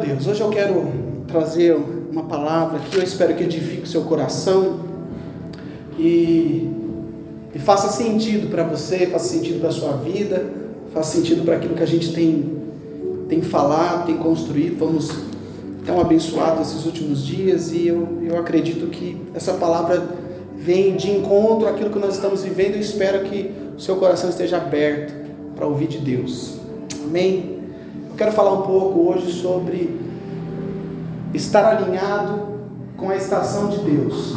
Deus, hoje eu quero trazer uma palavra que eu espero que edifique o seu coração e, e faça sentido para você, faça sentido para a sua vida, faça sentido para aquilo que a gente tem, tem falado, tem construído. Vamos tão abençoados esses últimos dias e eu, eu acredito que essa palavra vem de encontro àquilo que nós estamos vivendo e espero que o seu coração esteja aberto para ouvir de Deus. Amém? Quero falar um pouco hoje sobre estar alinhado com a estação de Deus.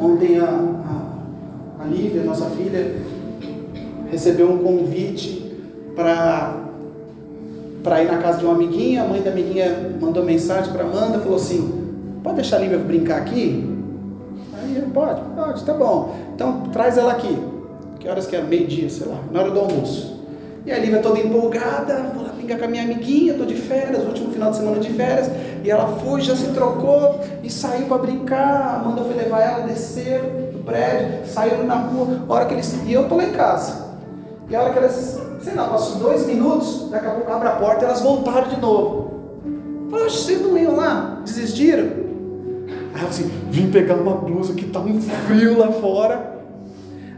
Ontem a, a, a Lívia, nossa filha, recebeu um convite para para ir na casa de uma amiguinha. A mãe da amiguinha mandou mensagem para Amanda, falou assim: "Pode deixar a Lívia brincar aqui?" Aí pode, pode, tá bom. Então traz ela aqui. Que horas que é? Meio-dia, sei lá, na hora do almoço. E a Lívia toda empolgada, vou lá brincar com a minha amiguinha, tô de férias, último final de semana de férias. E ela foi, já se trocou e saiu para brincar. A Amanda foi levar ela, descer do prédio, saíram na rua. A hora que eles. E eu tô lá em casa. E a hora que elas, sei lá, passou dois minutos, daqui a pouco abre a porta e elas voltaram de novo. Falei, vocês não iam lá? Desistiram? Aí eu assim, vim pegar uma blusa que tá um frio lá fora.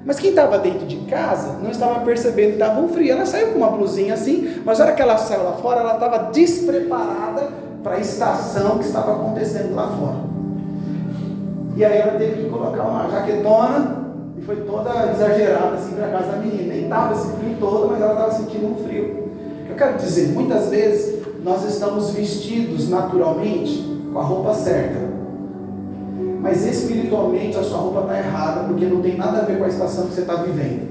Mas quem estava dentro de casa não estava percebendo que estava um frio. Ela saiu com uma blusinha assim, mas na hora que ela saiu lá fora, ela estava despreparada para a estação que estava acontecendo lá fora. E aí ela teve que colocar uma jaquetona e foi toda exagerada assim para casa da menina. Nem estava esse frio todo, mas ela estava sentindo um frio. Eu quero dizer, muitas vezes nós estamos vestidos naturalmente com a roupa certa mas espiritualmente a sua roupa está errada, porque não tem nada a ver com a estação que você está vivendo.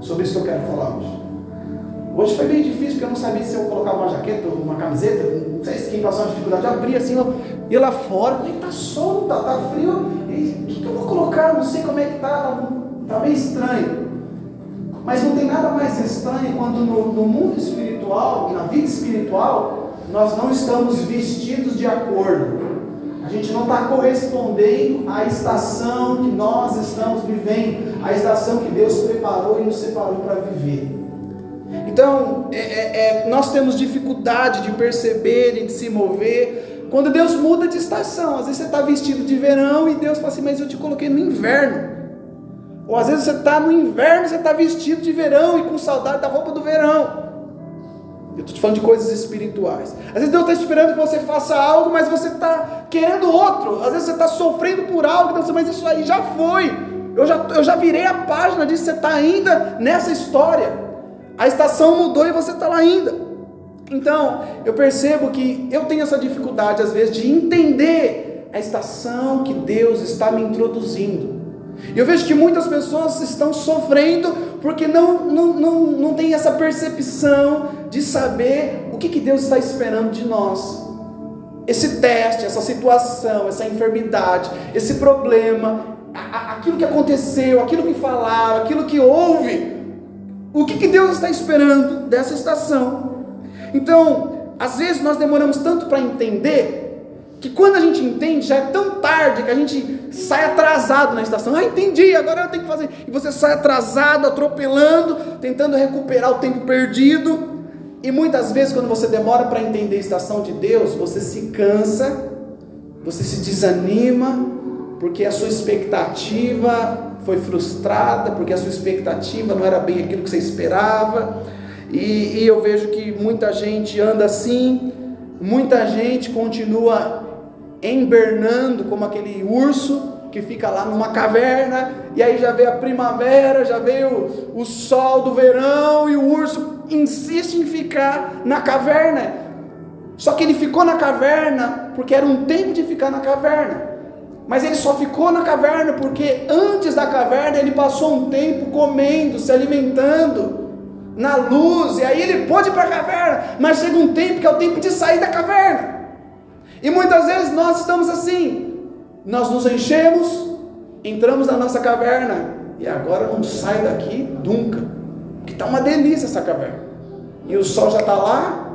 Sobre isso que eu quero falar hoje. Hoje foi bem difícil, porque eu não sabia se eu colocava uma jaqueta ou uma camiseta, não sei se quem passou uma dificuldade, abri assim, eu ia lá fora, falei, tá sol, tá, tá frio, o que, que eu vou colocar? Não sei como é que tá, tá, tá meio estranho. Mas não tem nada mais estranho quando no, no mundo espiritual, na vida espiritual, nós não estamos vestidos de acordo a gente não está correspondendo à estação que nós estamos vivendo, à estação que Deus preparou e nos separou para viver. Então, é, é, é, nós temos dificuldade de perceber e de se mover quando Deus muda de estação. Às vezes você está vestido de verão e Deus fala assim, mas eu te coloquei no inverno. Ou às vezes você está no inverno você está vestido de verão e com saudade da roupa do verão. Eu estou te falando de coisas espirituais. Às vezes Deus está esperando que você faça algo, mas você está querendo outro. Às vezes você está sofrendo por algo, então você, mas isso aí já foi. Eu já, eu já virei a página disso, você está ainda nessa história. A estação mudou e você está lá ainda. Então, eu percebo que eu tenho essa dificuldade, às vezes, de entender a estação que Deus está me introduzindo. E eu vejo que muitas pessoas estão sofrendo porque não, não, não, não tem essa percepção de saber o que, que Deus está esperando de nós. Esse teste, essa situação, essa enfermidade, esse problema, aquilo que aconteceu, aquilo que falaram, aquilo que houve, o que, que Deus está esperando dessa estação. Então, às vezes nós demoramos tanto para entender que quando a gente entende, já é tão tarde que a gente sai atrasado na estação. Ah, entendi, agora eu tenho que fazer. E você sai atrasado, atropelando, tentando recuperar o tempo perdido. E muitas vezes, quando você demora para entender a estação de Deus, você se cansa, você se desanima, porque a sua expectativa foi frustrada, porque a sua expectativa não era bem aquilo que você esperava. E, e eu vejo que muita gente anda assim, muita gente continua embernando como aquele urso que fica lá numa caverna, e aí já veio a primavera, já veio o sol do verão, e o urso insiste em ficar na caverna. Só que ele ficou na caverna porque era um tempo de ficar na caverna. Mas ele só ficou na caverna porque antes da caverna ele passou um tempo comendo, se alimentando na luz, e aí ele pôde ir para a caverna, mas chega um tempo que é o tempo de sair da caverna. E muitas vezes nós estamos assim, nós nos enchemos, entramos na nossa caverna e agora não sai daqui nunca. Que está uma delícia essa caverna. E o sol já está lá,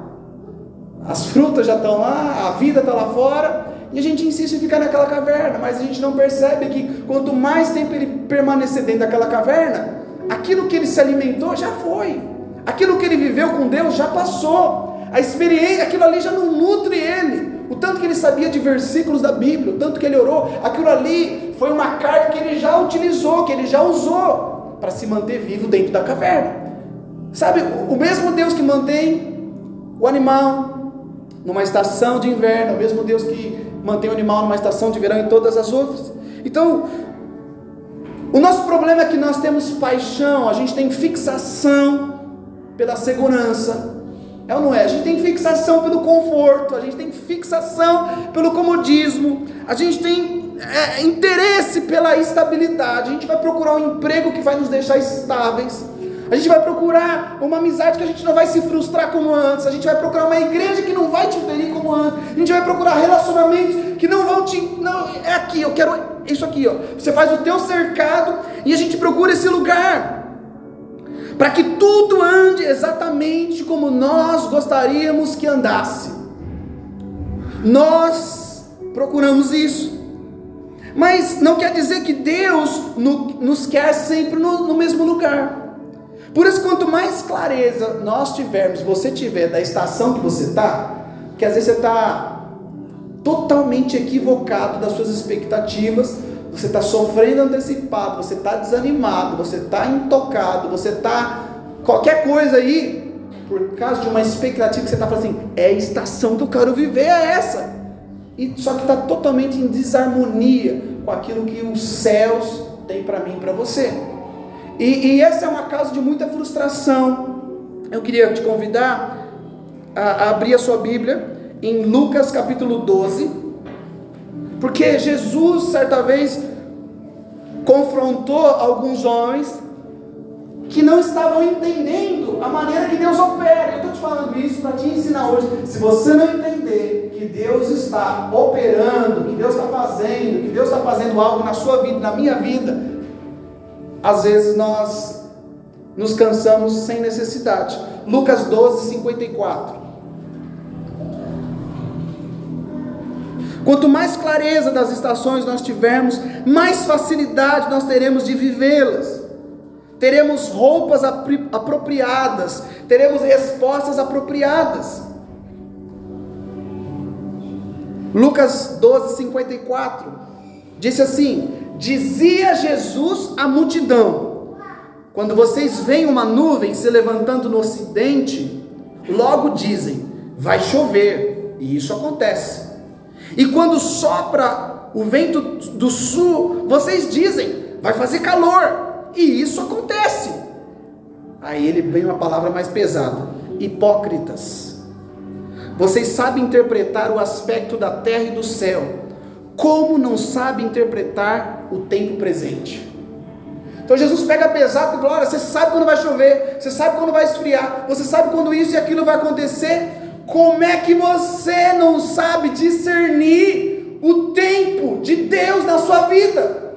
as frutas já estão lá, a vida está lá fora, e a gente insiste em ficar naquela caverna, mas a gente não percebe que quanto mais tempo ele permanecer dentro daquela caverna, aquilo que ele se alimentou já foi, aquilo que ele viveu com Deus já passou. A experiência, aquilo ali já não nutre ele. O tanto que ele sabia de versículos da Bíblia, o tanto que ele orou, aquilo ali foi uma carta que ele já utilizou, que ele já usou para se manter vivo dentro da caverna. Sabe, o mesmo Deus que mantém o animal numa estação de inverno, o mesmo Deus que mantém o animal numa estação de verão e todas as outras. Então, o nosso problema é que nós temos paixão, a gente tem fixação pela segurança. É ou não é? A gente tem fixação pelo conforto, a gente tem fixação pelo comodismo, a gente tem é, interesse pela estabilidade, a gente vai procurar um emprego que vai nos deixar estáveis. A gente vai procurar uma amizade que a gente não vai se frustrar como antes. A gente vai procurar uma igreja que não vai te ferir como antes. A gente vai procurar relacionamentos que não vão te. Não, é aqui, eu quero isso aqui, ó. Você faz o teu cercado e a gente procura esse lugar. Para que tudo ande exatamente como nós gostaríamos que andasse. Nós procuramos isso. Mas não quer dizer que Deus nos quer sempre no, no mesmo lugar. Por isso, quanto mais clareza nós tivermos, você tiver da estação que você está, que às vezes você está totalmente equivocado das suas expectativas, você está sofrendo antecipado, você está desanimado, você está intocado, você está qualquer coisa aí, por causa de uma expectativa que você está falando assim, é a estação que eu quero viver, é essa. E só que está totalmente em desarmonia com aquilo que os céus têm para mim e para você. E, e, essa é uma causa de muita frustração. Eu queria te convidar a, a abrir a sua Bíblia em Lucas capítulo 12, porque Jesus, certa vez, confrontou alguns homens que não estavam entendendo a maneira que Deus opera. Eu estou te falando isso para te ensinar hoje. Se você não entender que Deus está operando, que Deus está fazendo, que Deus está fazendo algo na sua vida, na minha vida, às vezes nós nos cansamos sem necessidade. Lucas 12, 54. Quanto mais clareza das estações nós tivermos, mais facilidade nós teremos de vivê-las. Teremos roupas apropriadas, teremos respostas apropriadas. Lucas 12, 54 disse assim: Dizia Jesus à multidão: Quando vocês veem uma nuvem se levantando no ocidente, logo dizem: Vai chover, e isso acontece. E quando sopra o vento do sul, vocês dizem: Vai fazer calor, e isso acontece. Aí ele vem uma palavra mais pesada: Hipócritas. Vocês sabem interpretar o aspecto da terra e do céu como não sabe interpretar o tempo presente? Então Jesus pega pesado e fala: olha, você sabe quando vai chover, você sabe quando vai esfriar, você sabe quando isso e aquilo vai acontecer. Como é que você não sabe discernir o tempo de Deus na sua vida?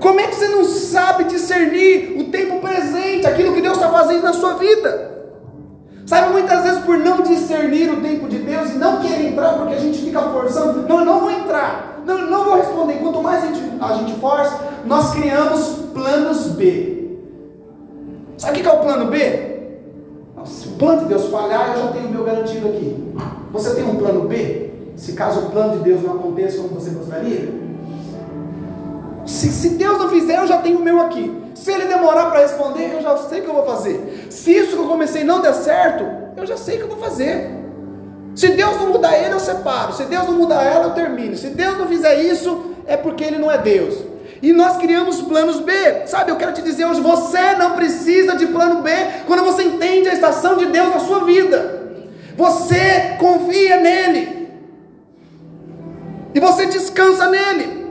Como é que você não sabe discernir o tempo presente, aquilo que Deus está fazendo na sua vida? Sabe, muitas vezes por não discernir o tempo de Deus e não querer entrar porque a gente fica forçando, não, não vou entrar, não, não vou responder. Quanto mais a gente, a gente força, nós criamos planos B. Sabe o que é o plano B? Se o plano de Deus falhar, eu já tenho o meu garantido aqui. Você tem um plano B? Se caso o plano de Deus não aconteça como você gostaria? Se, se Deus não fizer, eu já tenho o meu aqui. Se ele demorar para responder, eu já sei o que eu vou fazer. Se isso que eu comecei não der certo, eu já sei o que eu vou fazer. Se Deus não mudar ele, eu separo. Se Deus não mudar ela, eu termino. Se Deus não fizer isso, é porque ele não é Deus. E nós criamos planos B. Sabe, eu quero te dizer hoje, você não precisa de plano B quando você entende a estação de Deus na sua vida. Você confia nele. E você descansa nele.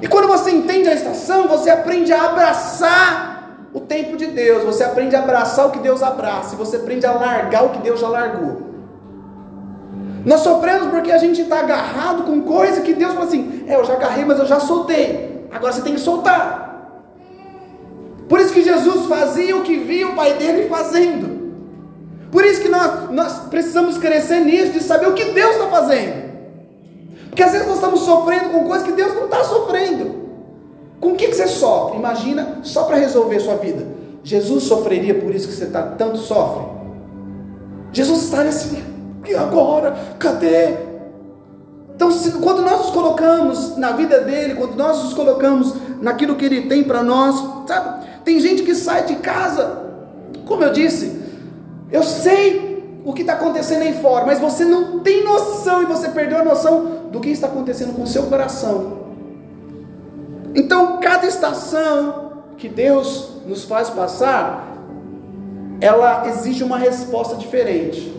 E quando você entende a estação, você aprende a abraçar o tempo de Deus, você aprende a abraçar o que Deus abraça, você aprende a largar o que Deus já largou. Nós sofremos porque a gente está agarrado com coisa que Deus fala assim: é, eu já agarrei, mas eu já soltei. Agora você tem que soltar. Por isso que Jesus fazia o que via o Pai dele fazendo. Por isso que nós, nós precisamos crescer nisso, de saber o que Deus está fazendo. Porque às vezes nós estamos sofrendo com coisas que Deus não está sofrendo. Com o que, que você sofre? Imagina só para resolver sua vida. Jesus sofreria por isso que você tá, tanto sofre? Jesus estaria assim, e agora? Cadê? Então, se, quando nós nos colocamos na vida dele, quando nós nos colocamos naquilo que ele tem para nós, sabe? Tem gente que sai de casa, como eu disse, eu sei o que está acontecendo aí fora, mas você não tem noção e você perdeu a noção do que está acontecendo com o seu coração. Então, cada estação que Deus nos faz passar, ela exige uma resposta diferente.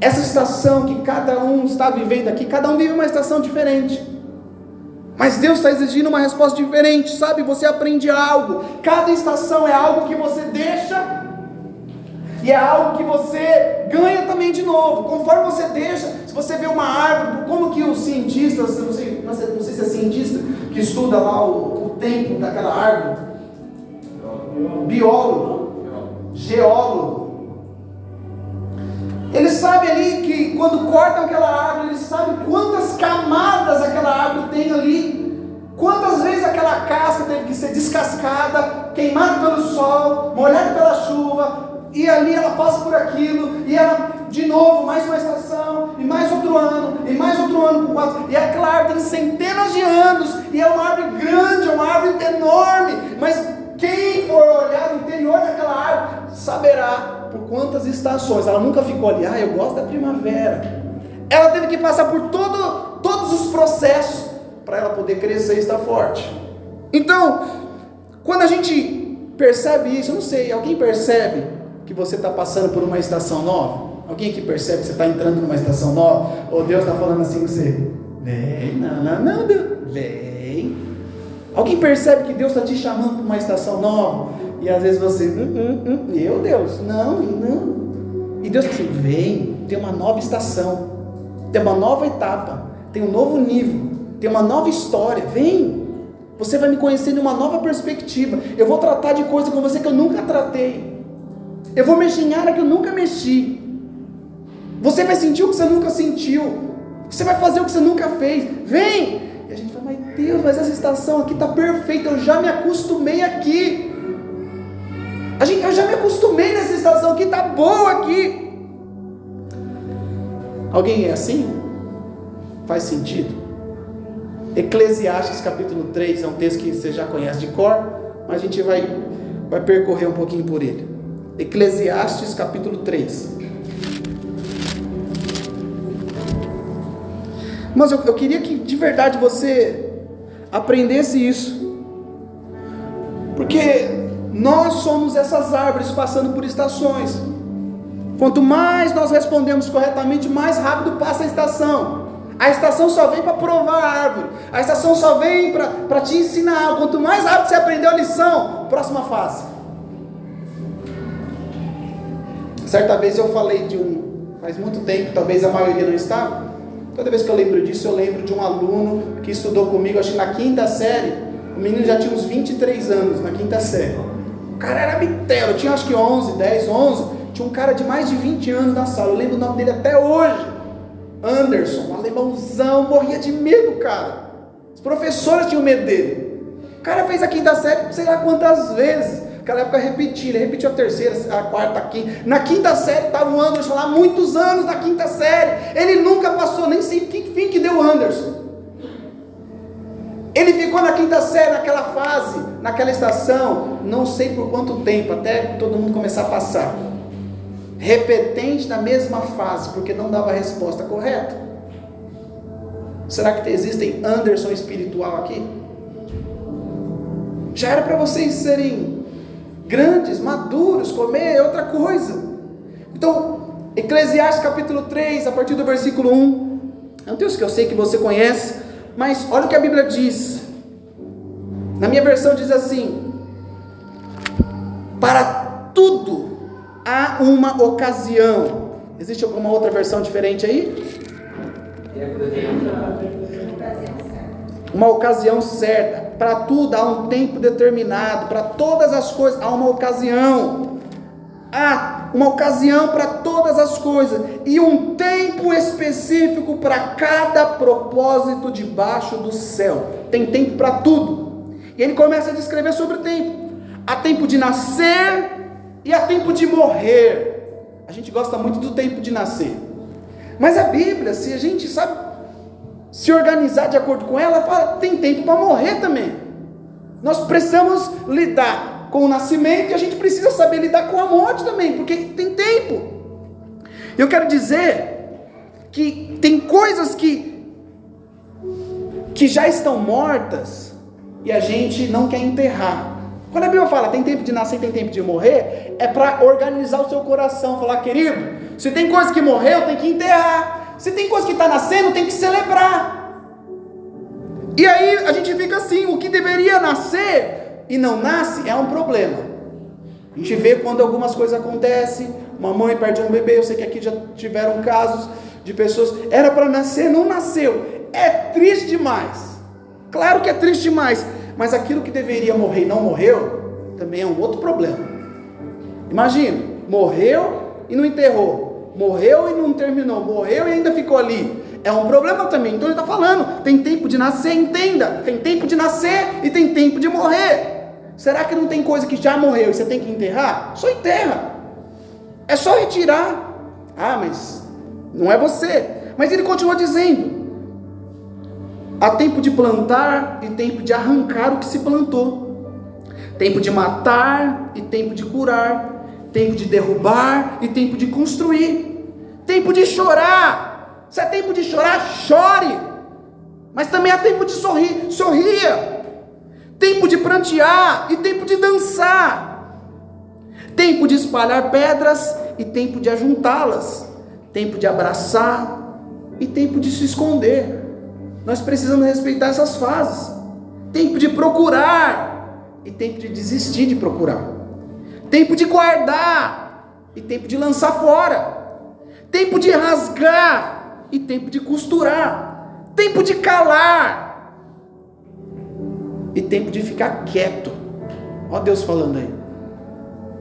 Essa estação que cada um está vivendo aqui, cada um vive uma estação diferente. Mas Deus está exigindo uma resposta diferente, sabe? Você aprende algo. Cada estação é algo que você deixa e é algo que você ganha também de novo. Conforme você deixa, se você vê uma árvore, como que os cientistas, não sei, não sei, não sei se é cientista que estuda lá o, o tempo daquela árvore, biólogo, geólogo, sabe ali que quando cortam aquela árvore, ele sabe quantas camadas aquela árvore tem ali, quantas vezes aquela casca teve que ser descascada, queimada pelo sol, molhada pela chuva, e ali ela passa por aquilo, e ela de novo, mais uma estação, e mais outro ano, e mais outro ano por quatro, e aquela árvore tem centenas de anos, e é uma árvore grande, é uma árvore enorme, mas quem for olhar no interior daquela árvore saberá por quantas estações. Ela nunca ficou ali, ah, eu gosto da primavera. Ela teve que passar por todo, todos os processos para ela poder crescer e estar forte. Então, quando a gente percebe isso, eu não sei, alguém percebe que você está passando por uma estação nova? Alguém que percebe que você está entrando numa estação nova? Ou Deus está falando assim com você? Vem, não, não, não, Deus, vem. Alguém percebe que Deus está te chamando para uma estação nova? E às vezes você, hum, hum, hum, meu Deus, não, não. E Deus assim, vem, tem uma nova estação, tem uma nova etapa, tem um novo nível, tem uma nova história, vem. Você vai me conhecer de uma nova perspectiva. Eu vou tratar de coisas com você que eu nunca tratei. Eu vou mexer em área que eu nunca mexi. Você vai sentir o que você nunca sentiu. Você vai fazer o que você nunca fez. Vem! E a gente fala, mas Deus, mas essa estação aqui está perfeita. Eu já me acostumei aqui. A gente, eu já me acostumei nessa estação aqui, tá boa aqui. Alguém é assim? Faz sentido? Eclesiastes capítulo 3 é um texto que você já conhece de cor, mas a gente vai, vai percorrer um pouquinho por ele. Eclesiastes capítulo 3. Mas eu, eu queria que de verdade você aprendesse isso. Porque nós somos essas árvores passando por estações. Quanto mais nós respondemos corretamente, mais rápido passa a estação. A estação só vem para provar a árvore. A estação só vem para te ensinar. Quanto mais rápido você aprendeu a lição, próxima fase. Certa vez eu falei de um, faz muito tempo, talvez a maioria não estava. Toda vez que eu lembro disso, eu lembro de um aluno que estudou comigo, acho que na quinta série. O menino já tinha uns 23 anos na quinta série. O cara era bitelo, tinha acho que 11, 10, 11. Tinha um cara de mais de 20 anos na sala, eu lembro o nome dele até hoje. Anderson, um alemãozão, morria de medo, cara. Os professores tinham medo dele. O cara fez a quinta série, sei lá quantas vezes. Naquela época repetia, ele repetiu a terceira, a quarta, a quinta. Na quinta série estava o Anderson lá, muitos anos na quinta série. Ele nunca passou, nem sei que fim que deu o Anderson. Ele ficou na quinta série, naquela fase, naquela estação, não sei por quanto tempo, até todo mundo começar a passar. Repetente na mesma fase, porque não dava a resposta correta. Será que existem Anderson espiritual aqui? Já era para vocês serem grandes, maduros, comer é outra coisa. Então, Eclesiastes capítulo 3, a partir do versículo 1. É um texto que eu sei que você conhece, mas olha o que a Bíblia diz. Na minha versão diz assim: Para tudo há uma ocasião. Existe alguma outra versão diferente aí? Uma ocasião certa. Para tudo há um tempo determinado. Para todas as coisas há uma ocasião. Há uma ocasião para todas as coisas e um tempo específico para cada propósito debaixo do céu. Tem tempo para tudo. E ele começa a descrever sobre o tempo. Há tempo de nascer e há tempo de morrer. a gente gosta muito do tempo de nascer. Mas a Bíblia, se a gente sabe se organizar de acordo com ela, fala, tem tempo para morrer também. Nós precisamos lidar com o nascimento e a gente precisa saber lidar com a morte também, porque tem tempo. Eu quero dizer que tem coisas que que já estão mortas e a gente não quer enterrar. Quando a Bíblia fala tem tempo de nascer, tem tempo de morrer, é para organizar o seu coração, falar, querido, se tem coisa que morreu, tem que enterrar. Se tem coisa que está nascendo, tem que celebrar. E aí a gente fica assim, o que deveria nascer e não nasce é um problema. A gente vê quando algumas coisas acontecem, uma mãe perde um bebê, eu sei que aqui já tiveram casos de pessoas, era para nascer, não nasceu. É triste demais. Claro que é triste demais, mas aquilo que deveria morrer e não morreu, também é um outro problema. Imagina, morreu e não enterrou, morreu e não terminou, morreu e ainda ficou ali. É um problema também. Então ele está falando: tem tempo de nascer, entenda. Tem tempo de nascer e tem tempo de morrer. Será que não tem coisa que já morreu e você tem que enterrar? Só enterra. É só retirar. Ah, mas não é você. Mas ele continua dizendo: Há tempo de plantar e tempo de arrancar o que se plantou. Tempo de matar e tempo de curar. Tempo de derrubar e tempo de construir. Tempo de chorar. Se é tempo de chorar, chore. Mas também há tempo de sorrir, sorria. Tempo de prantear e tempo de dançar. Tempo de espalhar pedras e tempo de ajuntá-las. Tempo de abraçar e tempo de se esconder. Nós precisamos respeitar essas fases. Tempo de procurar e tempo de desistir de procurar. Tempo de guardar e tempo de lançar fora. Tempo de rasgar e tempo de costurar. Tempo de calar e tempo de ficar quieto. Ó Deus falando aí.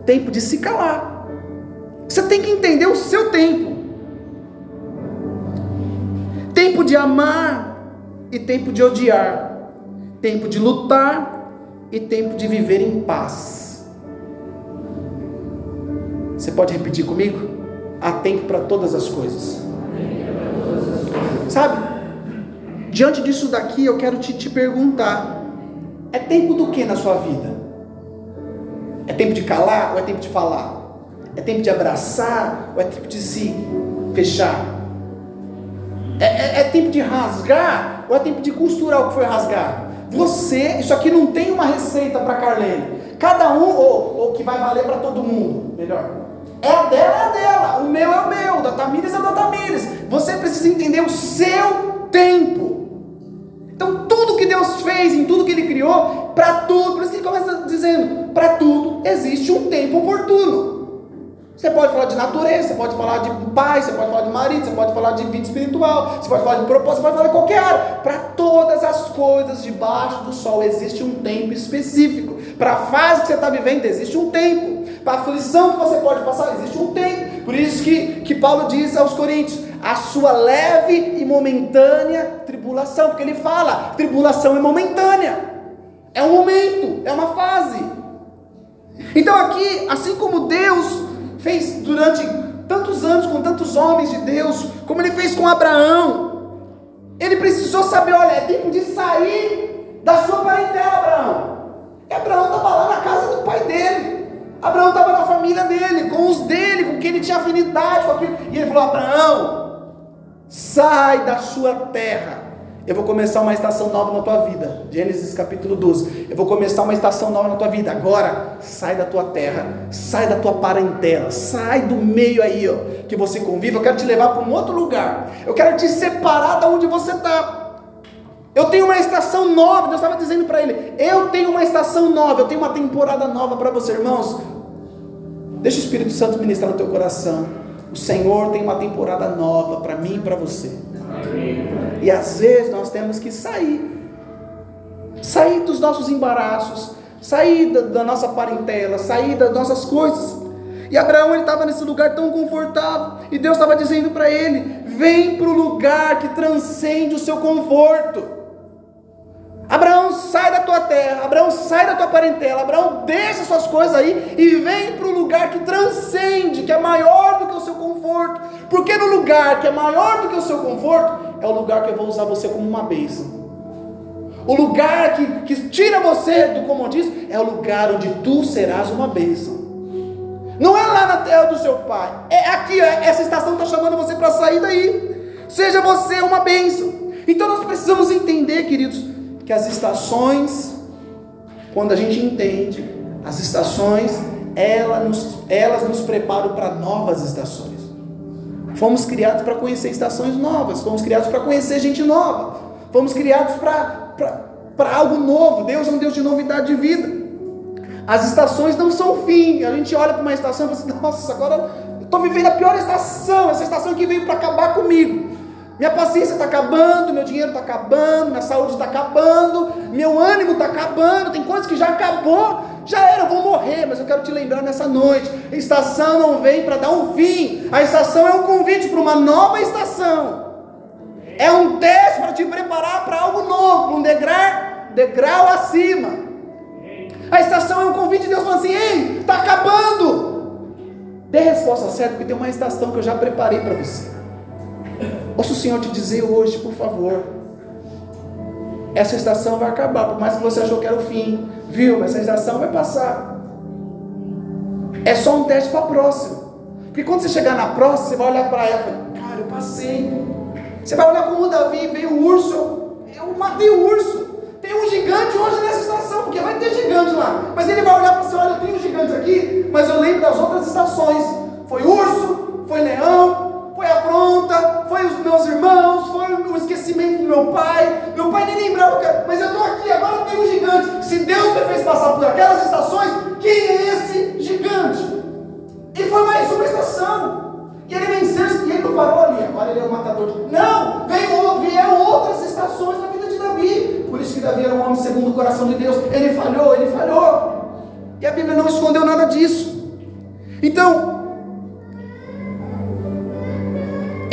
Tempo de se calar. Você tem que entender o seu tempo. Tempo de amar e tempo de odiar, tempo de lutar e tempo de viver em paz. Você pode repetir comigo? Há tempo para todas as coisas. Sabe? Diante disso daqui, eu quero te, te perguntar: é tempo do que na sua vida? É tempo de calar ou é tempo de falar? É tempo de abraçar ou é tempo de se fechar? É, é, é tempo de rasgar ou é tempo de costurar o que foi rasgado? Você, isso aqui não tem uma receita para Carlene. Cada um, ou, ou que vai valer para todo mundo, melhor. É a dela, é a dela. O meu é o meu, da Tamires é da Tamires. Você precisa entender o seu tempo. Então, tudo que Deus fez, em tudo que Ele criou, para tudo, por isso que Ele começa dizendo: para tudo existe um tempo oportuno. Você pode falar de natureza, você pode falar de pai, você pode falar de marido, você pode falar de vida espiritual, você pode falar de propósito, você pode falar de qualquer área. Para todas as coisas debaixo do sol existe um tempo específico. Para a fase que você está vivendo existe um tempo. Para a aflição que você pode passar existe um tempo. Por isso que, que Paulo diz aos Coríntios: a sua leve e momentânea tribulação, porque ele fala: tribulação é momentânea, é um momento, é uma fase. Então aqui, assim como Deus fez durante tantos anos com tantos homens de Deus, como ele fez com Abraão. Ele precisou saber: olha, é tempo de sair da sua parentela, Abraão. E Abraão estava lá na casa do pai dele. Abraão estava na família dele, com os dele, com quem ele tinha afinidade, com aquilo. E ele falou: Abraão, sai da sua terra eu vou começar uma estação nova na tua vida. Gênesis capítulo 12. Eu vou começar uma estação nova na tua vida. Agora, sai da tua terra, sai da tua parentela, sai do meio aí, ó, que você convive. Eu quero te levar para um outro lugar. Eu quero te separar da onde você está. Eu tenho uma estação nova. Deus estava dizendo para ele: Eu tenho uma estação nova. Eu tenho uma temporada nova para você, irmãos. Deixa o Espírito Santo ministrar no teu coração. O Senhor tem uma temporada nova para mim e para você. E às vezes nós temos que sair. Sair dos nossos embaraços, sair da, da nossa parentela, sair das nossas coisas. E Abraão ele estava nesse lugar tão confortável, e Deus estava dizendo para ele: vem para o lugar que transcende o seu conforto. Abraão, sai da tua terra, Abraão, sai da tua parentela, Abraão, deixa suas coisas aí e vem para o lugar que transcende, que é maior do que o seu conforto. Porque no lugar que é maior do que o seu conforto, é o lugar que eu vou usar você como uma bênção. O lugar que, que tira você do comodismo é o lugar onde tu serás uma bênção. Não é lá na terra do seu pai, é aqui, essa estação está chamando você para sair daí. Seja você uma bênção. Então nós precisamos entender, queridos, que as estações, quando a gente entende, as estações, elas nos, elas nos preparam para novas estações. Fomos criados para conhecer estações novas, fomos criados para conhecer gente nova, fomos criados para algo novo. Deus é um Deus de novidade de vida. As estações não são fim. A gente olha para uma estação e fala assim: nossa, agora estou vivendo a pior estação, essa estação que veio para acabar comigo. Minha paciência está acabando, meu dinheiro está acabando, minha saúde está acabando, meu ânimo está acabando, tem coisas que já acabou, já era, eu vou morrer, mas eu quero te lembrar nessa noite: a estação não vem para dar um fim, a estação é um convite para uma nova estação, é um teste para te preparar para algo novo, para um degrau, degrau acima. A estação é um convite de Deus falando assim: ei, está acabando. Dê a resposta certa, porque tem uma estação que eu já preparei para você. Ouça o Senhor te dizer hoje, por favor. Essa estação vai acabar, por mais que você achou que era o fim, viu? Essa estação vai passar. É só um teste para a próxima. Porque quando você chegar na próxima, você vai olhar para ela e falar, cara, eu passei. Você vai olhar como o Davi, veio o urso, eu matei o urso. Tem um gigante hoje nessa estação, porque vai ter gigante lá. Mas ele vai olhar para você, olha, tenho um gigante aqui, mas eu lembro das outras estações. Foi urso, foi leão, foi afronta, foi os meus irmãos, foi o esquecimento do meu pai. Meu pai nem lembrava, mas eu estou aqui, agora tenho um gigante. Se Deus me fez passar por aquelas estações, quem é esse gigante? E foi mais uma estação. E ele venceu, e ele não parou ali, agora ele é o matador. Não, veio, vieram outras estações na vida de Davi. Por isso que Davi era um homem segundo o coração de Deus. Ele falhou, ele falhou. E a Bíblia não escondeu nada disso. Então,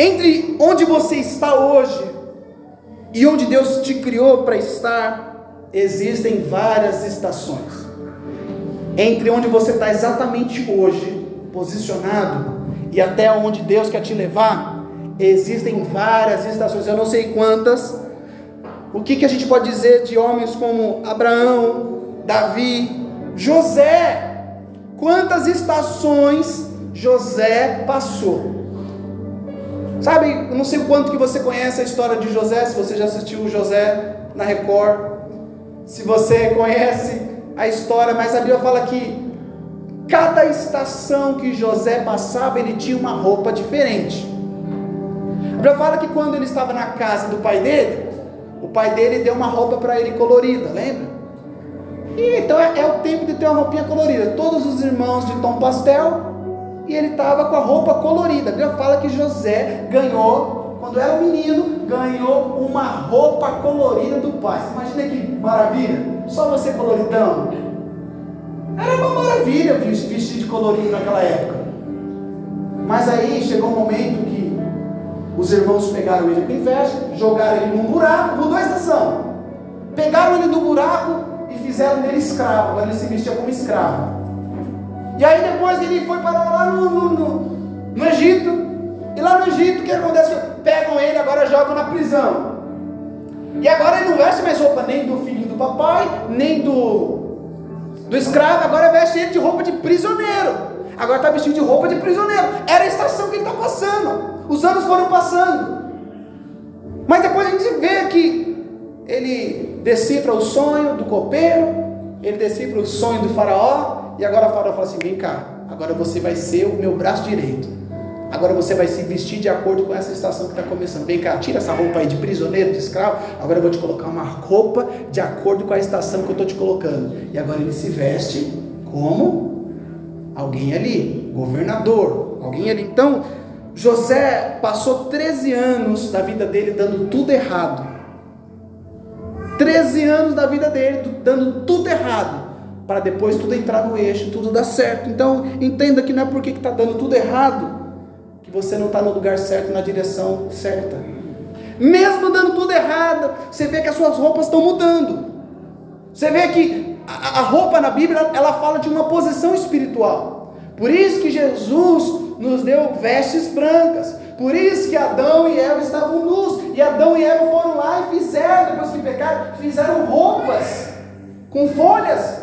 Entre onde você está hoje e onde Deus te criou para estar, existem várias estações. Entre onde você está exatamente hoje, posicionado, e até onde Deus quer te levar, existem várias estações. Eu não sei quantas. O que, que a gente pode dizer de homens como Abraão, Davi, José? Quantas estações José passou? Sabe, eu não sei o quanto que você conhece a história de José, se você já assistiu o José na Record, se você conhece a história, mas a Bíblia fala que cada estação que José passava, ele tinha uma roupa diferente. A Bíblia fala que quando ele estava na casa do pai dele, o pai dele deu uma roupa para ele colorida, lembra? E então é, é o tempo de ter uma roupinha colorida. Todos os irmãos de tom pastel e ele estava com a roupa colorida. A Bíblia fala que José ganhou, quando era um menino, ganhou uma roupa colorida do pai. Você imagina que maravilha? Só você coloridão. Era uma maravilha vestir de colorido naquela época. Mas aí chegou um momento que os irmãos pegaram ele com inveja, jogaram ele num buraco, mudou a estação. Pegaram ele do buraco e fizeram dele escravo. Agora ele se vestia como escravo. E aí depois ele foi parar lá no, no, no, Egito. E lá no Egito, o que acontece? Pegam ele, agora jogam na prisão. E agora ele não veste mais roupa nem do filho do papai, nem do, do escravo, agora veste ele de roupa de prisioneiro. Agora está vestido de roupa de prisioneiro. Era a estação que ele está passando. Os anos foram passando. Mas depois a gente vê que ele decifra o sonho do copeiro, ele decifra o sonho do faraó, e agora faraó fala assim: vem cá, agora você vai ser o meu braço direito. Agora você vai se vestir de acordo com essa estação que está começando. Vem cá, tira essa roupa aí de prisioneiro, de escravo. Agora eu vou te colocar uma roupa de acordo com a estação que eu estou te colocando. E agora ele se veste como alguém ali, governador, alguém ali. Então, José passou 13 anos da vida dele dando tudo errado. 13 anos da vida dele dando tudo errado para depois tudo entrar no eixo, tudo dar certo. Então, entenda que não é porque está dando tudo errado que você não está no lugar certo, na direção certa. Mesmo dando tudo errado, você vê que as suas roupas estão mudando. Você vê que a, a roupa na Bíblia, ela fala de uma posição espiritual. Por isso que Jesus nos deu vestes brancas. Por isso que Adão e Eva estavam nus. E Adão e Eva foram lá e fizeram, depois que pecaram, fizeram roupas com folhas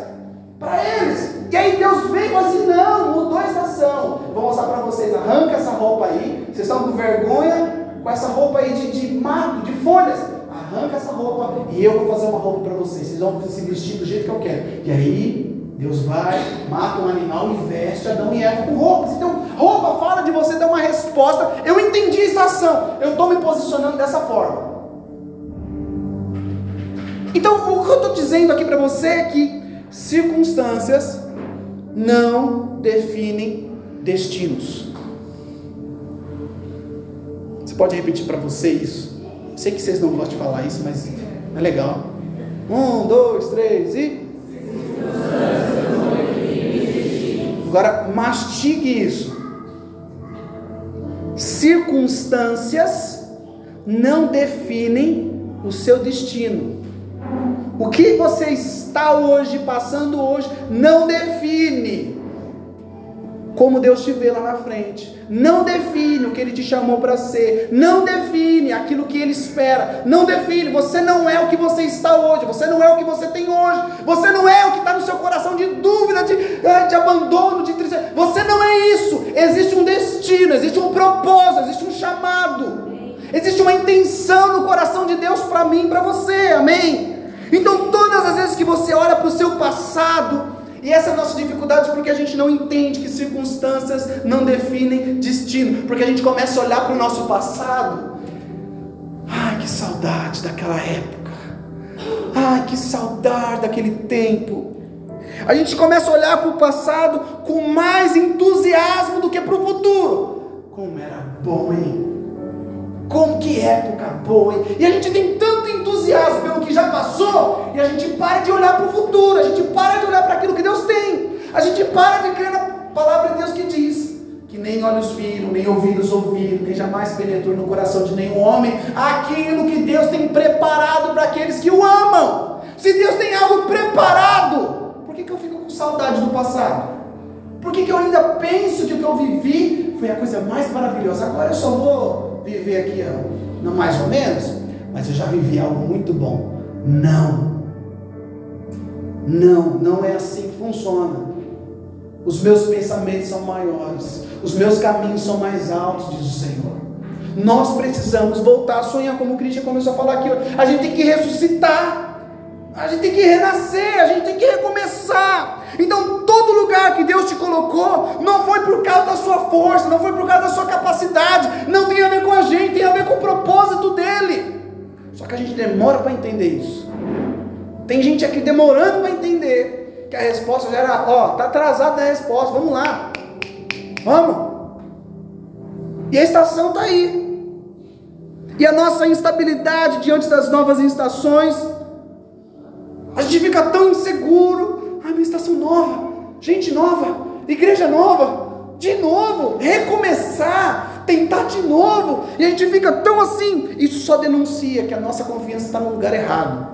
para eles. E aí Deus veio e falou assim: não, mudou a estação. Vou mostrar para vocês, arranca essa roupa aí. Vocês estão com vergonha com essa roupa aí de, de mato, de folhas. Arranca essa roupa e eu vou fazer uma roupa para vocês. Vocês vão se vestir do jeito que eu quero. E aí Deus vai, mata um animal e veste Adão e Eva com roupas. Então, roupa fala de você dar uma resposta. Eu entendi a estação. Eu estou me posicionando dessa forma. Então, o que eu estou dizendo aqui para você é que circunstâncias não definem destinos. Você pode repetir para você isso? Sei que vocês não gostam de falar isso, mas é legal. Um, dois, três e. Agora mastigue isso. Circunstâncias não definem o seu destino. O que você está hoje, passando hoje, não define como Deus te vê lá na frente. Não define o que Ele te chamou para ser. Não define aquilo que Ele espera. Não define. Você não é o que você está hoje. Você não é o que você tem hoje. Você não é o que está no seu coração de dúvida, de, de abandono, de tristeza. Você não é isso. Existe um destino, existe um propósito, existe um chamado. Existe uma intenção no coração de Deus para mim para você. Amém? Então, todas as vezes que você olha para o seu passado, e essa é a nossa dificuldade porque a gente não entende que circunstâncias não definem destino, porque a gente começa a olhar para o nosso passado. Ai, que saudade daquela época. Ai, que saudade daquele tempo. A gente começa a olhar para o passado com mais entusiasmo do que para o futuro. Como era bom, hein? Como que época boa, hein? E a gente tem tanto entusiasmo pelo que já passou, e a gente para de olhar para o futuro, a gente para de olhar para aquilo que Deus tem, a gente para de crer na palavra de Deus que diz que nem olhos viram, nem ouvidos ouviram, nem jamais penetrou no coração de nenhum homem aquilo que Deus tem preparado para aqueles que o amam. Se Deus tem algo preparado, por que, que eu fico com saudade do passado? Por que, que eu ainda penso que o que eu vivi foi a coisa mais maravilhosa? Agora eu só vou viver aqui, não mais ou menos, mas eu já vivi algo muito bom. Não. Não, não é assim que funciona. Os meus pensamentos são maiores, os meus caminhos são mais altos, diz o Senhor. Nós precisamos voltar a sonhar, como o Cristian começou a falar aqui. A gente tem que ressuscitar. A gente tem que renascer, a gente tem que recomeçar. Então, todo lugar que Deus te colocou, não foi por causa da sua força, não foi por causa da sua capacidade, não tem a ver com a gente, tem a ver com o propósito dele. Só que a gente demora para entender isso. Tem gente aqui demorando para entender que a resposta já era, ó, tá atrasada a resposta, vamos lá. Vamos. E a estação está aí. E a nossa instabilidade diante das novas estações a gente fica tão inseguro. Estação nova, gente nova, igreja nova, de novo, recomeçar, tentar de novo. E a gente fica tão assim. Isso só denuncia que a nossa confiança está no lugar errado.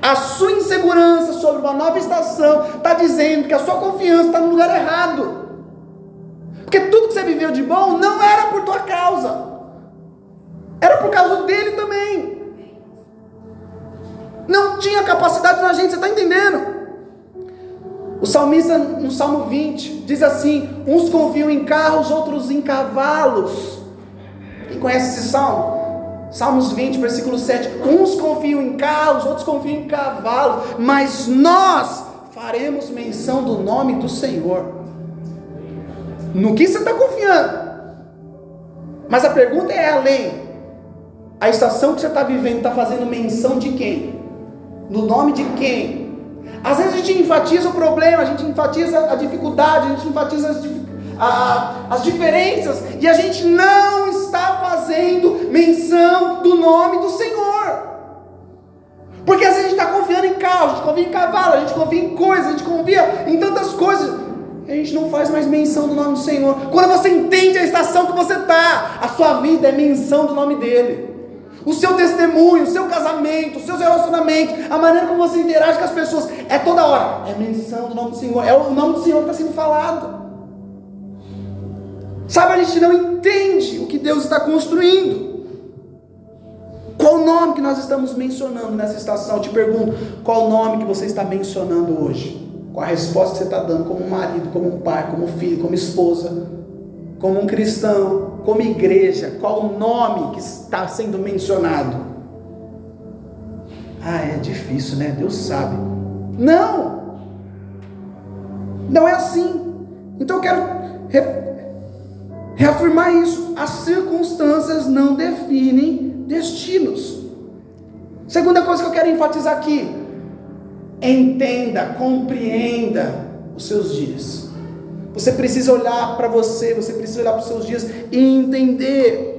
A sua insegurança sobre uma nova estação está dizendo que a sua confiança está no lugar errado. Porque tudo que você viveu de bom não era por tua causa, era por causa dele também. Não tinha capacidade na gente, você está entendendo? O salmista, no Salmo 20, diz assim: uns confiam em carros, outros em cavalos. Quem conhece esse salmo? Salmos 20, versículo 7. Uns confiam em carros, outros confiam em cavalos, mas nós faremos menção do nome do Senhor. No que você está confiando? Mas a pergunta é além. A estação que você está vivendo está fazendo menção de quem? No nome de quem? Às vezes a gente enfatiza o problema, a gente enfatiza a dificuldade, a gente enfatiza as, a, as diferenças, e a gente não está fazendo menção do nome do Senhor. Porque às vezes a gente está confiando em carro, a gente confia em cavalo, a gente confia em coisas, a gente confia em tantas coisas. A gente não faz mais menção do nome do Senhor. Quando você entende a estação que você está, a sua vida é menção do nome dEle o seu testemunho, o seu casamento, os seus relacionamentos, a maneira como você interage com as pessoas, é toda hora, é menção do nome do Senhor, é o nome do Senhor que está sendo falado. Sabe, a gente não entende o que Deus está construindo. Qual o nome que nós estamos mencionando nessa estação? Eu te pergunto, qual o nome que você está mencionando hoje? Qual a resposta que você está dando como marido, como pai, como filho, como esposa, como um cristão, como igreja? Qual o nome que está sendo mencionado? Ah, é difícil, né? Deus sabe. Não! Não é assim. Então eu quero reafirmar isso. As circunstâncias não definem destinos. Segunda coisa que eu quero enfatizar aqui: entenda, compreenda os seus dias. Você precisa olhar para você, você precisa olhar para os seus dias e entender.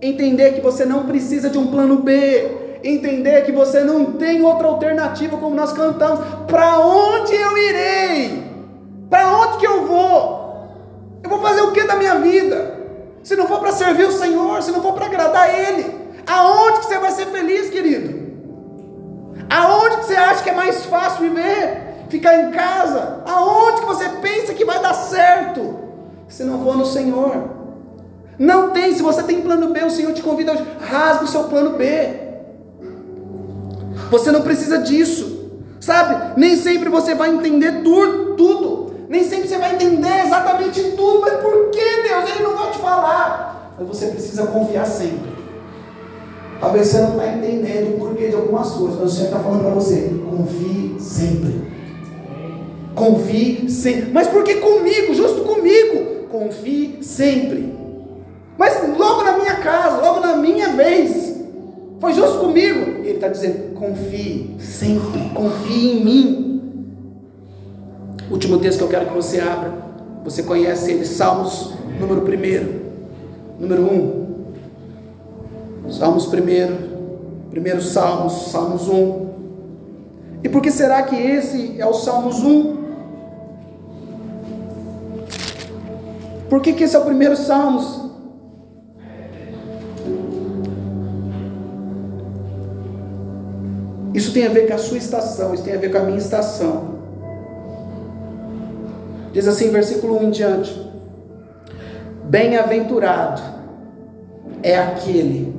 Entender que você não precisa de um plano B. Entender que você não tem outra alternativa, como nós cantamos. Para onde eu irei? Para onde que eu vou? Eu vou fazer o que da minha vida? Se não for para servir o Senhor, se não for para agradar Ele, aonde que você vai ser feliz, querido? Aonde que você acha que é mais fácil viver? Ficar em casa? Aonde que você pensa que vai dar certo? Se não for no Senhor. Não tem, se você tem plano B, o Senhor te convida hoje, rasga o seu plano B. Você não precisa disso. Sabe? Nem sempre você vai entender tudo, tudo. Nem sempre você vai entender exatamente tudo, mas por que Deus? Ele não vai te falar. Mas você precisa confiar sempre. Talvez você não está entendendo o porquê de algumas coisas, mas o Senhor está falando para você: confie sempre. Confie sempre. Mas por que comigo? Justo comigo. Confie sempre. Mas logo na minha casa, logo na minha vez. Foi justo comigo. Ele está dizendo: confie sempre. Confie em mim. Último texto que eu quero que você abra. Você conhece ele, Salmos, número 1. Número 1. Salmos 1. Primeiro Salmos, Salmos 1. E por que será que esse é o Salmos 1? Por que, que esse é o primeiro Salmos? Isso tem a ver com a sua estação, isso tem a ver com a minha estação. Diz assim, versículo 1 em diante: Bem-aventurado é aquele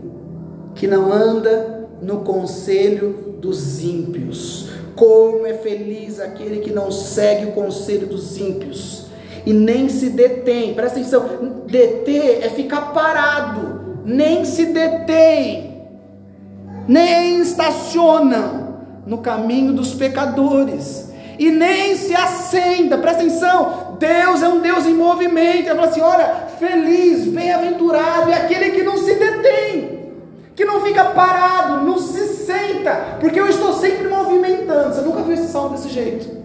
que não anda no conselho dos ímpios. Como é feliz aquele que não segue o conselho dos ímpios e nem se detém. Presta atenção: deter é ficar parado, nem se detém, nem estaciona no caminho dos pecadores e nem se assenta, presta atenção, Deus é um Deus em movimento, ele fala assim, olha, feliz, bem-aventurado é aquele que não se detém, que não fica parado, não se senta, porque eu estou sempre movimentando, você nunca viu esse salmo desse jeito,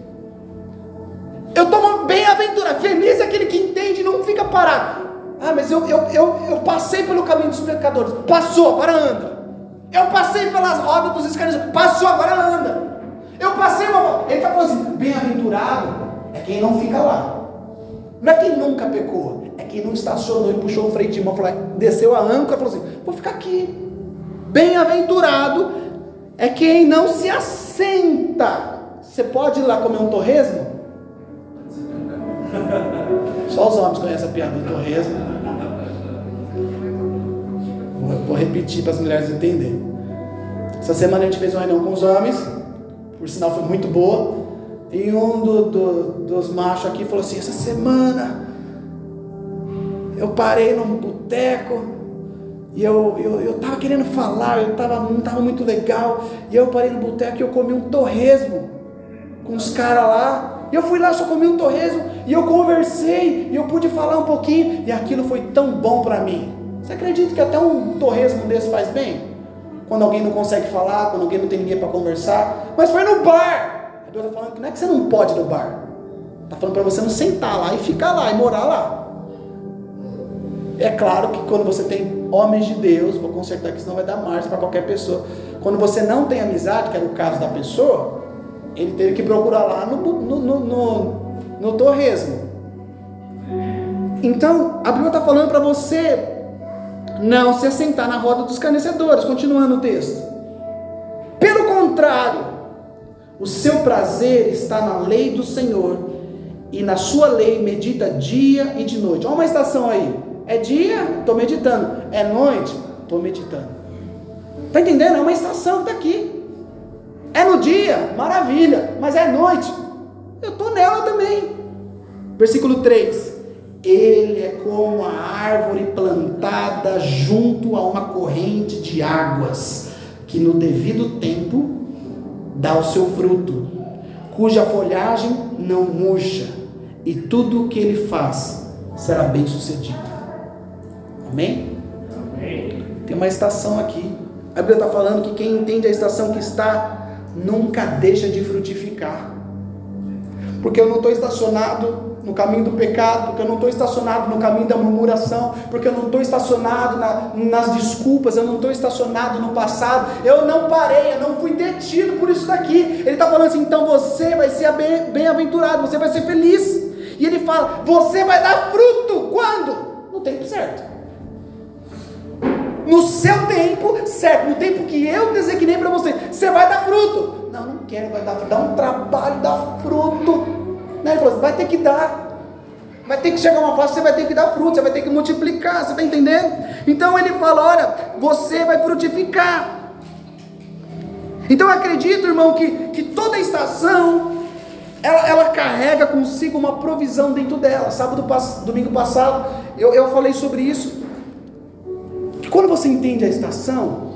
eu estou bem-aventurado, feliz é aquele que entende e não fica parado, ah, mas eu, eu, eu, eu passei pelo caminho dos pecadores, passou, agora anda, eu passei pelas rodas dos escarnecedores, passou, agora anda, eu passei uma. Ele está falando assim: bem-aventurado é quem não fica lá. Não é quem nunca pecou, é quem não estacionou e puxou o freio de mão, falou, desceu a âncora e falou assim: vou ficar aqui. Bem-aventurado é quem não se assenta. Você pode ir lá comer um torresmo? Só os homens conhecem a piada do torresmo. Vou, vou repetir para as mulheres entenderem. Essa semana a gente fez uma reunião com os homens por sinal foi muito boa. E um do, do, dos machos aqui falou assim: essa semana eu parei num boteco e eu, eu, eu tava querendo falar, eu tava, não estava muito legal. E eu parei no boteco e eu comi um torresmo com os caras lá. E eu fui lá, só comi um torresmo e eu conversei e eu pude falar um pouquinho e aquilo foi tão bom para mim. Você acredita que até um torresmo desse faz bem? quando alguém não consegue falar, quando alguém não tem ninguém para conversar. Mas foi no bar. Deus está falando que não é que você não pode no bar. Está falando para você não sentar lá e ficar lá e morar lá. É claro que quando você tem homens de Deus, vou consertar que senão vai dar margem para qualquer pessoa. Quando você não tem amizade, que era o caso da pessoa, ele teve que procurar lá no, no, no, no, no torresmo. Então, a Bíblia está falando para você não se assentar na roda dos canecedores. Continuando o texto. Pelo contrário, o seu prazer está na lei do Senhor, e na sua lei medita dia e de noite. Olha uma estação aí. É dia, estou meditando. É noite, estou meditando. Está entendendo? É uma estação que está aqui. É no dia, maravilha, mas é noite. Eu estou nela também. Versículo 3: Ele é como a árvore plantada junto a uma corrente de águas, que no devido tempo dá o seu fruto, cuja folhagem não murcha, e tudo o que ele faz será bem sucedido. Amém? Amém. Tem uma estação aqui. A Bíblia está falando que quem entende a estação que está, nunca deixa de frutificar. Porque eu não estou estacionado no caminho do pecado, porque eu não estou estacionado no caminho da murmuração, porque eu não estou estacionado na, nas desculpas, eu não estou estacionado no passado, eu não parei, eu não fui detido por isso daqui. Ele está falando assim: então você vai ser bem-aventurado, você vai ser feliz. E ele fala: você vai dar fruto quando? No tempo certo. No seu tempo certo, no tempo que eu designei para você, você vai dar fruto. Não, não quero, vai dar dá um trabalho, dar fruto. Né? Ele falou assim, vai ter que dar. Vai ter que chegar uma fase, você vai ter que dar fruto, você vai ter que multiplicar, você está entendendo? Então ele fala: olha, você vai frutificar. Então eu acredito, irmão, que, que toda estação ela, ela carrega consigo uma provisão dentro dela. Sábado, domingo passado, eu, eu falei sobre isso. Quando você entende a estação,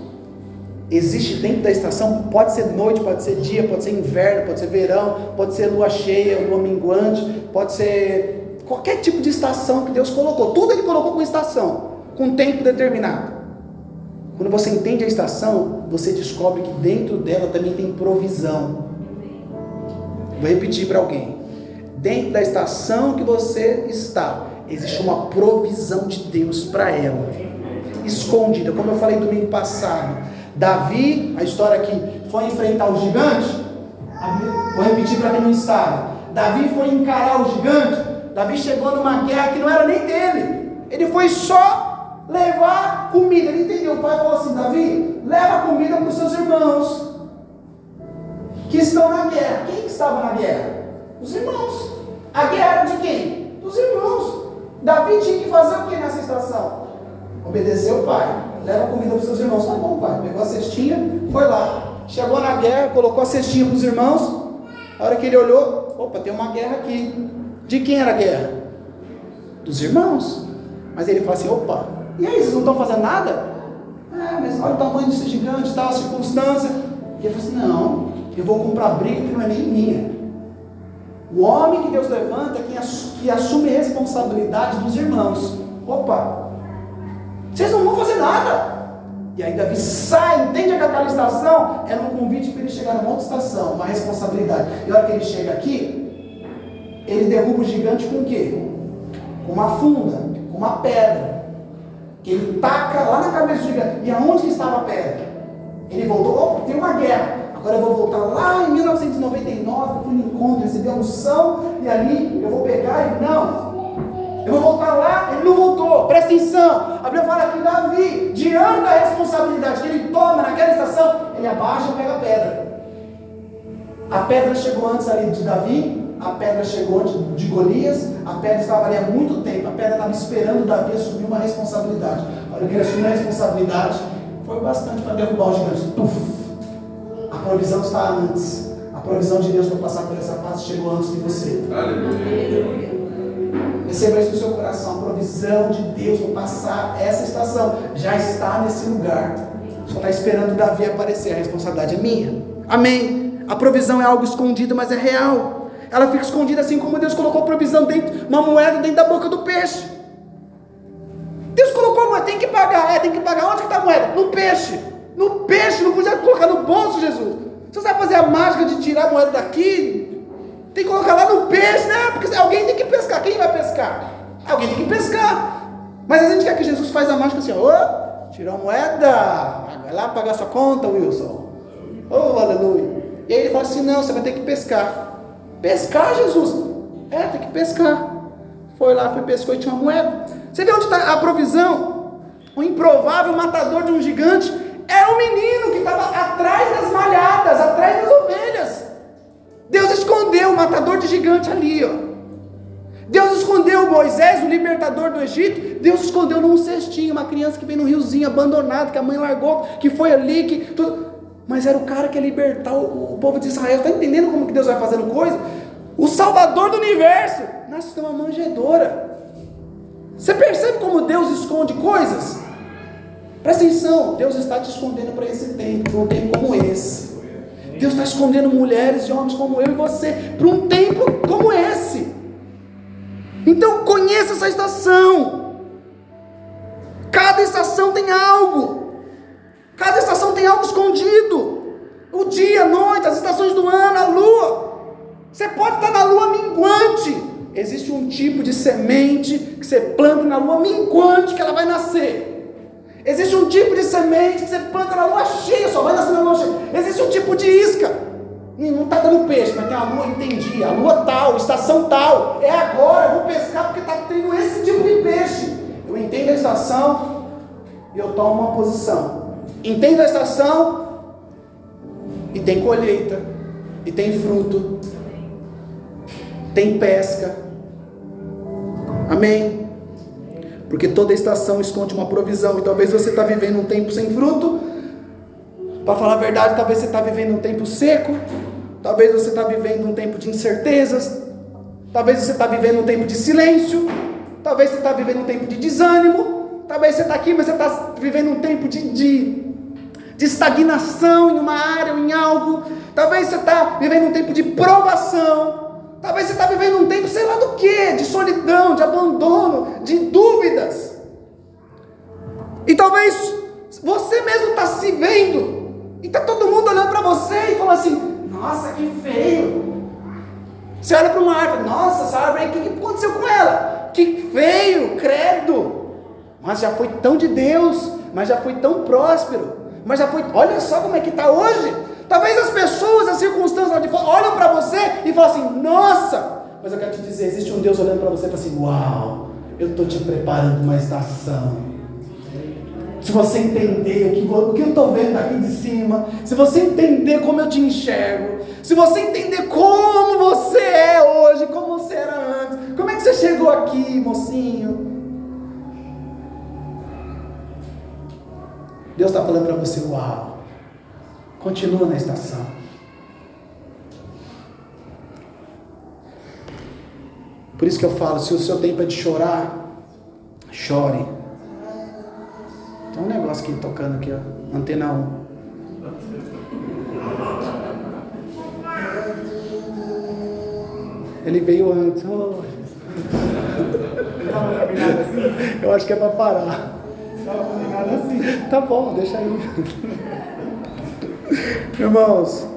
existe dentro da estação, pode ser noite, pode ser dia, pode ser inverno, pode ser verão, pode ser lua cheia, lua minguante, pode ser qualquer tipo de estação que Deus colocou. Tudo Ele colocou com estação, com tempo determinado. Quando você entende a estação, você descobre que dentro dela também tem provisão. Vou repetir para alguém. Dentro da estação que você está, existe uma provisão de Deus para ela, escondida, como eu falei domingo passado Davi, a história que foi enfrentar o gigante, vou repetir para quem não estava. Davi foi encarar o gigante. Davi chegou numa guerra que não era nem dele. Ele foi só levar comida. Ele entendeu. O pai falou assim: Davi, leva comida para os seus irmãos que estão na guerra. Quem estava na guerra? Os irmãos. A guerra de quem? Dos irmãos. Davi tinha que fazer o que nessa situação? Obedecer o pai leva comida para os seus irmãos. Tá bom, pai. Pegou a cestinha, foi lá. Chegou na guerra, colocou a cestinha para os irmãos. A hora que ele olhou, opa, tem uma guerra aqui. De quem era a guerra? Dos irmãos. Mas ele falou assim: opa, e aí, vocês não estão fazendo nada? É, mas olha o tamanho desse gigante, tal, a circunstância. E ele falou assim: não, eu vou comprar briga que não é nem minha. O homem que Deus levanta é quem que assume a responsabilidade dos irmãos. Opa, vocês não vão fazer nada. E aí Davi sai, entende que aquela estação era um convite para ele chegar numa outra estação, uma responsabilidade. E a hora que ele chega aqui, ele derruba o gigante com o quê? Com uma funda, com uma pedra. Que ele taca lá na cabeça do gigante. E aonde estava a pedra? Ele voltou, oh, tem uma guerra. Agora eu vou voltar lá em 1999, fui no encontro, recebi a unção, e ali eu vou pegar e não, eu vou voltar lá, ele não voltou. Presta atenção. A Bíblia fala que Davi, diante da responsabilidade que ele toma naquela estação, ele abaixa e pega a pedra. A pedra chegou antes ali de Davi, a pedra chegou antes de Golias, a pedra estava ali há muito tempo, a pedra estava esperando Davi assumir uma responsabilidade. Olha que ele assumiu a responsabilidade, foi bastante para derrubar o gigante. Puf! A provisão está antes. A provisão de Deus para passar por essa fase chegou antes de você. Aleluia. Receba isso no seu coração. A provisão de Deus para passar essa estação já está nesse lugar. Só está esperando Davi aparecer. A responsabilidade é minha. Amém. A provisão é algo escondido, mas é real. Ela fica escondida assim como Deus colocou a provisão dentro, uma moeda dentro da boca do peixe. Deus colocou a moeda, tem que pagar. É, tem que pagar. Onde que está a moeda? No peixe. No peixe, não podia colocar no bolso, Jesus. Você vai fazer a mágica de tirar a moeda daqui, tem que colocar lá no peixe, né? Porque alguém tem que pescar. Quem vai pescar? Alguém tem que pescar. Mas a gente quer que Jesus faz a mágica assim, ó, tirou a moeda, vai lá pagar sua conta, Wilson. Oh, aleluia. E aí ele fala assim, não, você vai ter que pescar. Pescar, Jesus? É, tem que pescar. Foi lá, foi pescou e tinha uma moeda. Você vê onde está a provisão? O improvável matador de um gigante é o menino que estava atrás das malhadas, atrás das ovelhas. Deus escondeu o matador de gigante ali, ó. Deus escondeu Moisés, o libertador do Egito, Deus escondeu num cestinho, uma criança que veio no riozinho abandonado, que a mãe largou, que foi ali, que tudo. Mas era o cara que ia libertar o, o povo de Israel. Está entendendo como que Deus vai fazendo coisa? O Salvador do universo nasce numa manjedoura. Você percebe como Deus esconde coisas? Presta atenção, Deus está te escondendo para esse tempo, um tempo como esse. Deus está escondendo mulheres e homens como eu e você para um tempo como esse. Então conheça essa estação. Cada estação tem algo. Cada estação tem algo escondido. O dia, a noite, as estações do ano, a lua. Você pode estar na lua minguante. Existe um tipo de semente que você planta na lua minguante que ela vai nascer. Existe um tipo de semente que você planta na lua cheia, só vai nascer na lua cheia. Existe um tipo de isca não está dando peixe, mas tem a lua, entendi. A lua tal, estação tal. É agora, eu vou pescar porque está tendo esse tipo de peixe. Eu entendo a estação e eu tomo uma posição. Entendo a estação e tem colheita, e tem fruto, tem pesca. Amém? Porque toda estação esconde uma provisão. E talvez você está vivendo um tempo sem fruto. Para falar a verdade, talvez você está vivendo um tempo seco. Talvez você está vivendo um tempo de incertezas. Talvez você está vivendo um tempo de silêncio. Talvez você está vivendo um tempo de desânimo. Talvez você está aqui, mas você está vivendo um tempo de, de, de estagnação em uma área ou em algo. Talvez você está vivendo um tempo de provação. Talvez você está vivendo um tempo, sei lá do que, de solidão, de abandono, de dúvidas. E talvez você mesmo está se vendo. E está todo mundo olhando para você e falando assim: nossa, que feio. Você olha para uma árvore, nossa, essa árvore aí, o que, que aconteceu com ela? Que feio, credo. Mas já foi tão de Deus, mas já foi tão próspero, mas já foi, olha só como é que está hoje. Talvez as pessoas, as circunstâncias lá de fora, olham para você e falam assim, nossa, mas eu quero te dizer, existe um Deus olhando para você e fala assim, uau, eu estou te preparando uma estação. Se você entender o que, o que eu estou vendo aqui de cima, se você entender como eu te enxergo, se você entender como você é hoje, como você era antes, como é que você chegou aqui, mocinho? Deus está falando para você: Uau, continua na estação. Por isso que eu falo: se o seu tempo é de chorar, chore. Tem um negócio aqui tocando aqui, ó. Antena 1. Ele veio antes. Oh. Eu acho que é para parar. Tá bom, deixa aí. Irmãos,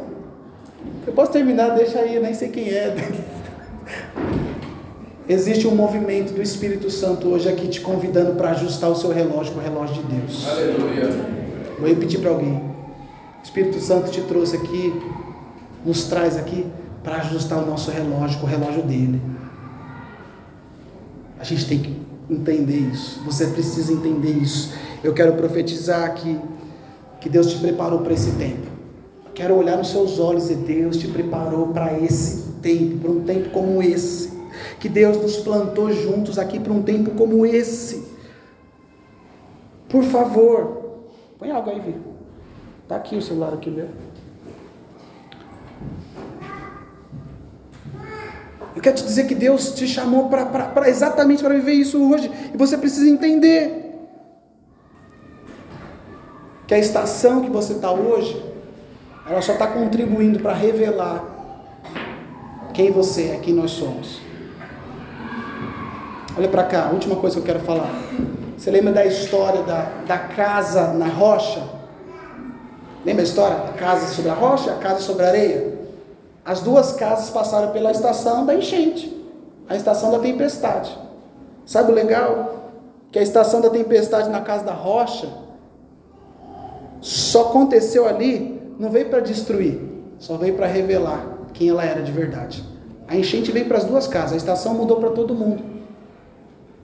eu posso terminar, deixa aí, eu nem sei quem é. Existe um movimento do Espírito Santo hoje aqui te convidando para ajustar o seu relógio com o relógio de Deus. Aleluia. Vou repetir para alguém. O Espírito Santo te trouxe aqui, nos traz aqui para ajustar o nosso relógio com o relógio dele. A gente tem que entender isso. Você precisa entender isso. Eu quero profetizar aqui que Deus te preparou para esse tempo. quero olhar nos seus olhos e Deus te preparou para esse tempo, para um tempo como esse que Deus nos plantou juntos aqui para um tempo como esse. Por favor, põe algo aí, Vitor. Está aqui o celular aqui, meu. Eu quero te dizer que Deus te chamou para exatamente para viver isso hoje. E você precisa entender que a estação que você está hoje, ela só está contribuindo para revelar quem você é, quem nós somos. Olha para cá, última coisa que eu quero falar. Você lembra da história da, da casa na rocha? Lembra a história? A casa sobre a rocha, a casa sobre a areia? As duas casas passaram pela estação da enchente, a estação da tempestade. Sabe o legal? Que a estação da tempestade na casa da rocha só aconteceu ali, não veio para destruir, só veio para revelar quem ela era de verdade. A enchente veio para as duas casas, a estação mudou para todo mundo.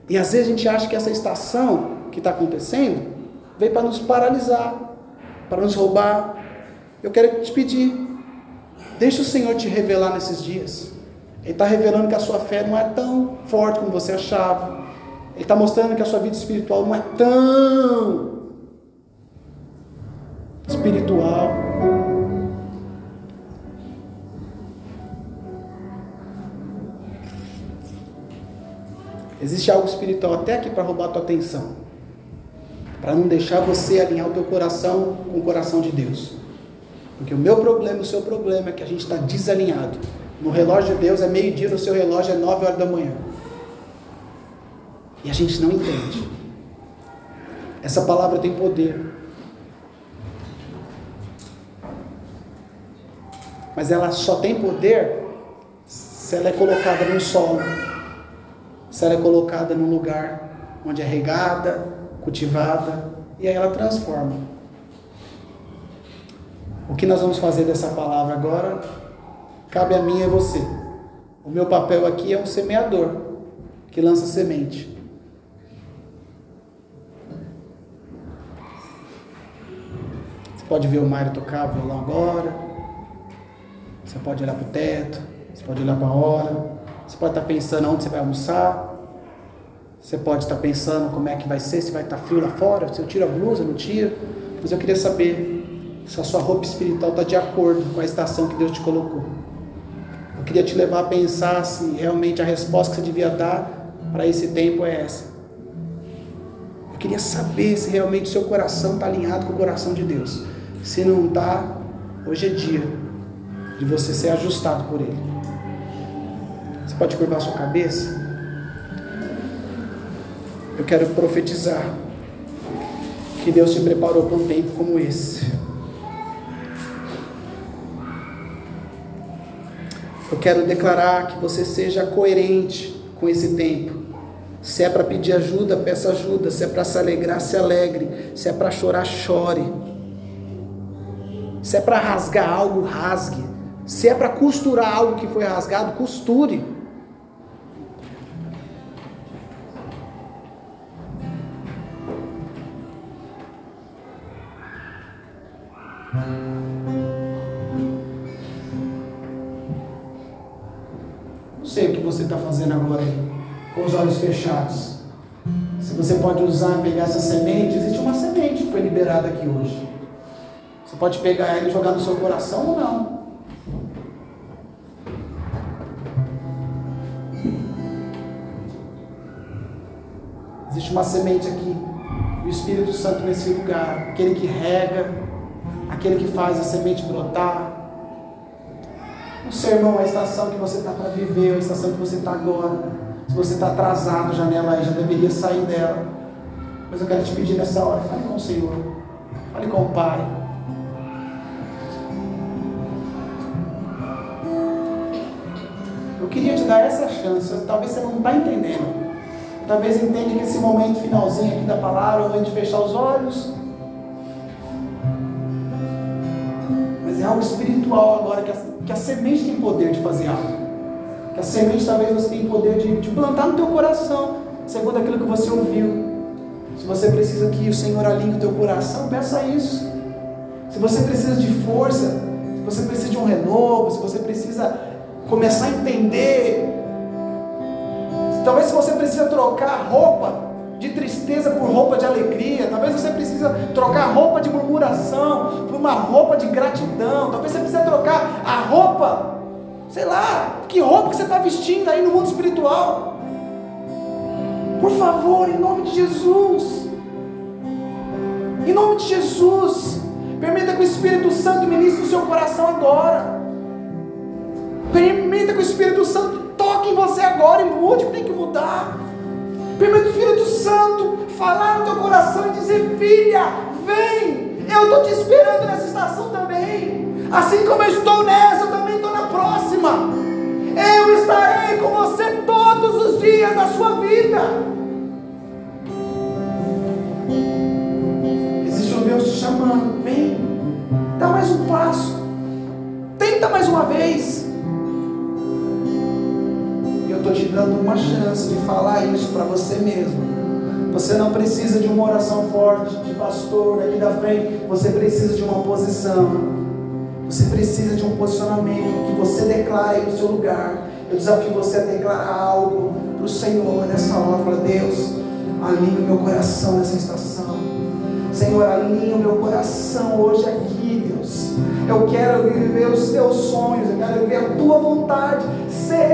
E às vezes a gente acha que essa estação que está acontecendo veio para nos paralisar, para nos roubar. Eu quero te pedir, deixa o Senhor te revelar nesses dias. Ele está revelando que a sua fé não é tão forte como você achava. Ele está mostrando que a sua vida espiritual não é tão espiritual. Existe algo espiritual até aqui para roubar a tua atenção. Para não deixar você alinhar o teu coração com o coração de Deus. Porque o meu problema, o seu problema é que a gente está desalinhado. No relógio de Deus é meio-dia, no seu relógio é nove horas da manhã. E a gente não entende. Essa palavra tem poder. Mas ela só tem poder se ela é colocada no solo. Se ela é colocada num lugar onde é regada, cultivada, e aí ela transforma. O que nós vamos fazer dessa palavra agora cabe a mim e a você. O meu papel aqui é um semeador que lança semente. Você pode ver o Mário tocar violão agora. Você pode olhar para o teto. Você pode olhar para a hora. Você pode estar pensando onde você vai almoçar. Você pode estar pensando como é que vai ser, se vai estar frio lá fora, se eu tiro a blusa, não tiro. Mas eu queria saber se a sua roupa espiritual está de acordo com a estação que Deus te colocou. Eu queria te levar a pensar se realmente a resposta que você devia dar para esse tempo é essa. Eu queria saber se realmente o seu coração está alinhado com o coração de Deus. Se não está, hoje é dia de você ser ajustado por Ele. Você pode curvar sua cabeça? Eu quero profetizar que Deus te preparou para um tempo como esse. Eu quero declarar que você seja coerente com esse tempo. Se é para pedir ajuda, peça ajuda. Se é para se alegrar, se alegre. Se é para chorar, chore. Se é para rasgar algo, rasgue. Se é para costurar algo que foi rasgado, costure. sei o que você está fazendo agora com os olhos fechados. Se você pode usar, pegar essa semente, existe uma semente que foi liberada aqui hoje. Você pode pegar ela e jogar no seu coração ou não. Uma semente aqui. O Espírito Santo nesse lugar, aquele que rega, aquele que faz a semente brotar, o sermão, a estação que você está para viver, a estação que você está agora. Se você está atrasado já nela, já deveria sair dela. Mas eu quero te pedir nessa hora, fale com o Senhor. Fale com o Pai. Eu queria te dar essa chance. Talvez você não está entendendo. Talvez entenda que esse momento finalzinho aqui da palavra, onde fechar os olhos, é algo espiritual agora, que a, que a semente tem poder de fazer algo. Que a semente talvez você tenha poder de, de plantar no teu coração, segundo aquilo que você ouviu. Se você precisa que o Senhor alinhe o teu coração, peça isso. Se você precisa de força, se você precisa de um renovo, se você precisa começar a entender, talvez se você precisa trocar roupa, de tristeza por roupa de alegria. Talvez você precisa trocar roupa de murmuração por uma roupa de gratidão. Talvez você precisa trocar a roupa, sei lá, que roupa que você está vestindo aí no mundo espiritual. Por favor, em nome de Jesus. Em nome de Jesus. Permita que o Espírito Santo ministre o seu coração agora. Permita que o Espírito Santo toque em você agora e mude o que tem que mudar. Permita o Espírito Santo falar no teu coração e dizer: Filha, vem, eu estou te esperando nessa estação também. Assim como eu estou nessa, eu também estou na próxima. Eu estarei com você todos os dias da sua vida. Existe um Deus te chamando. Vem, dá mais um passo. Tenta mais uma vez estou te dando uma chance de falar isso para você mesmo. Você não precisa de uma oração forte de pastor aqui da frente. Você precisa de uma posição. Você precisa de um posicionamento que você declare no seu lugar. Eu desafio você a declarar algo para o Senhor nessa hora. Fala, Deus, alinhe o meu coração nessa estação. Senhor, alinhe o meu coração hoje aqui, Deus. Eu quero viver os teus sonhos, eu quero viver a tua vontade. Seja